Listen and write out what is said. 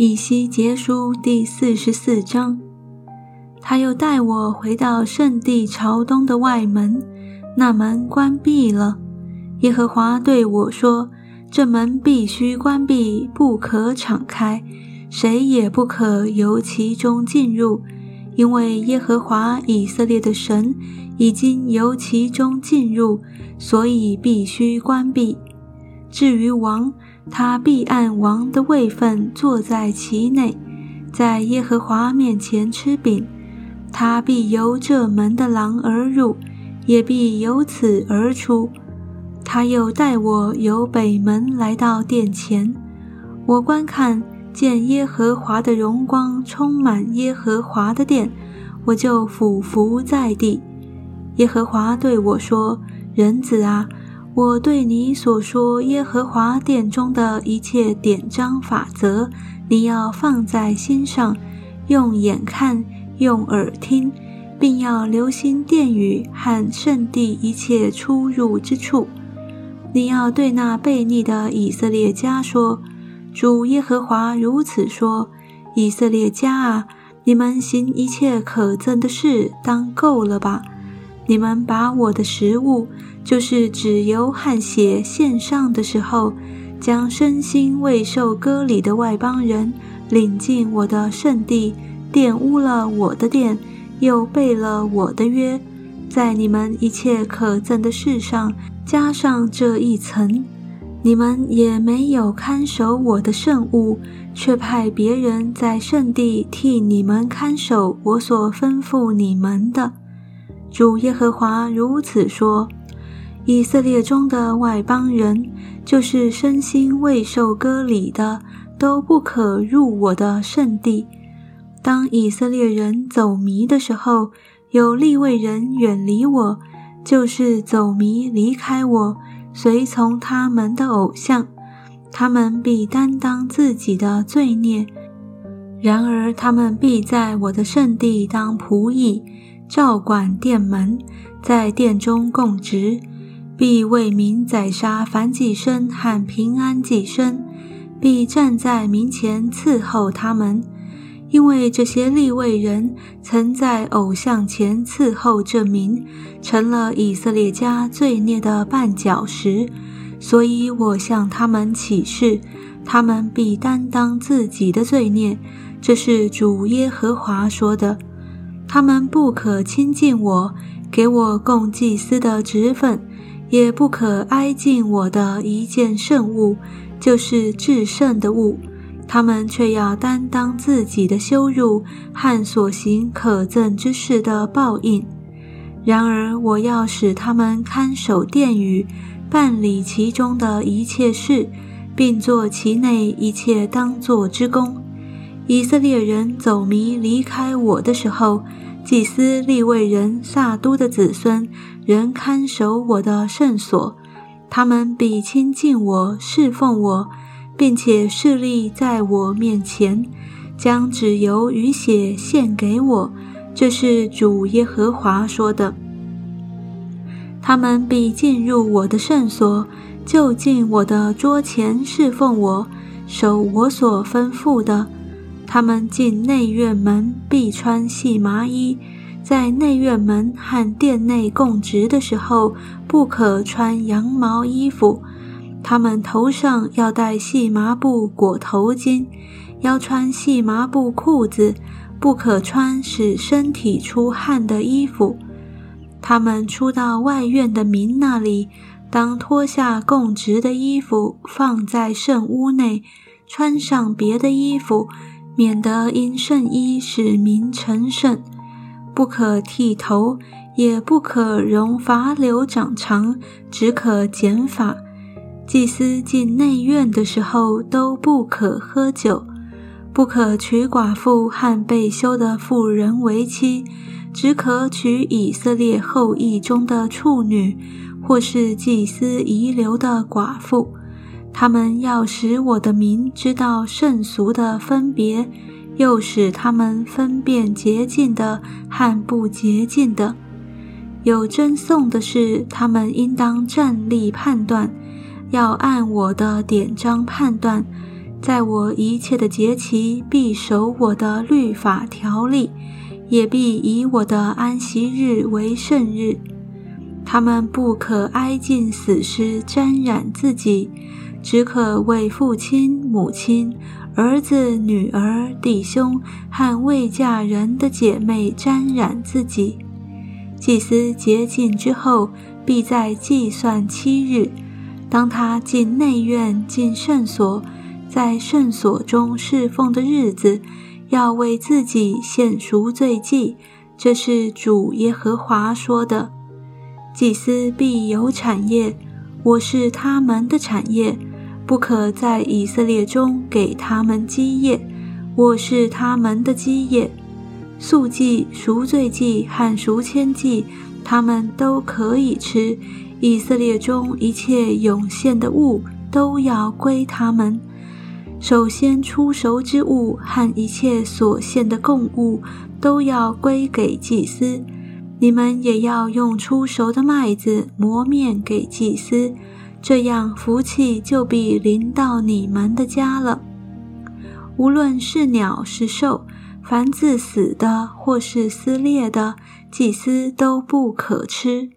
以西结书第四十四章。他又带我回到圣地朝东的外门，那门关闭了。耶和华对我说：“这门必须关闭，不可敞开，谁也不可由其中进入，因为耶和华以色列的神已经由其中进入，所以必须关闭。至于王，他必按王的位分坐在其内，在耶和华面前吃饼。他必由这门的廊而入，也必由此而出。他又带我由北门来到殿前，我观看见耶和华的荣光充满耶和华的殿，我就俯伏在地。耶和华对我说：“人子啊。”我对你所说耶和华殿中的一切典章法则，你要放在心上，用眼看，用耳听，并要留心殿宇和圣地一切出入之处。你要对那悖逆的以色列家说：“主耶和华如此说：以色列家啊，你们行一切可憎的事，当够了吧？你们把我的食物。”就是指油和血献上的时候，将身心未受割礼的外邦人领进我的圣地，玷污了我的殿，又背了我的约，在你们一切可憎的事上加上这一层，你们也没有看守我的圣物，却派别人在圣地替你们看守我所吩咐你们的。主耶和华如此说。以色列中的外邦人，就是身心未受割礼的，都不可入我的圣地。当以色列人走迷的时候，有立位人远离我，就是走迷离开我，随从他们的偶像，他们必担当自己的罪孽。然而他们必在我的圣地当仆役，照管殿门，在殿中供职。必为民宰杀凡祭牲和平安祭牲，必站在民前伺候他们，因为这些立位人曾在偶像前伺候这民，成了以色列家罪孽的绊脚石，所以我向他们起誓，他们必担当自己的罪孽。这是主耶和华说的。他们不可亲近我，给我供祭司的职分。也不可挨近我的一件圣物，就是至圣的物。他们却要担当自己的羞辱和所行可憎之事的报应。然而，我要使他们看守殿宇，办理其中的一切事，并做其内一切当做之功。以色列人走迷离开我的时候，祭司利未人撒都的子孙。仍看守我的圣所，他们必亲近我，侍奉我，并且势力在我面前，将脂油与血献给我。这是主耶和华说的。他们必进入我的圣所，就近我的桌前侍奉我，守我所吩咐的。他们进内院门，必穿细麻衣。在内院门和殿内供职的时候，不可穿羊毛衣服。他们头上要戴细麻布裹头巾，要穿细麻布裤子，不可穿使身体出汗的衣服。他们出到外院的民那里，当脱下供职的衣服，放在圣屋内，穿上别的衣服，免得因圣衣使民成圣。不可剃头，也不可容发流长长，只可剪发。祭司进内院的时候都不可喝酒，不可娶寡妇和被休的妇人为妻，只可娶以色列后裔中的处女，或是祭司遗留的寡妇。他们要使我的民知道圣俗的分别。又使他们分辨洁净的和不洁净的。有真颂的是，他们应当站立判断，要按我的典章判断，在我一切的节期，必守我的律法条例，也必以我的安息日为圣日。他们不可挨近死尸沾染自己，只可为父亲、母亲、儿子、女儿、弟兄和未嫁人的姐妹沾染自己。祭司洁净之后，必在计算七日。当他进内院、进圣所。在圣所中侍奉的日子，要为自己献赎罪祭，这是主耶和华说的。祭司必有产业，我是他们的产业，不可在以色列中给他们基业，我是他们的基业。素祭、赎罪祭和赎愆祭，他们都可以吃。以色列中一切涌现的物，都要归他们。首先出熟之物和一切所献的供物都要归给祭司，你们也要用出熟的麦子磨面给祭司，这样福气就必临到你们的家了。无论是鸟是兽，凡自死的或是撕裂的，祭司都不可吃。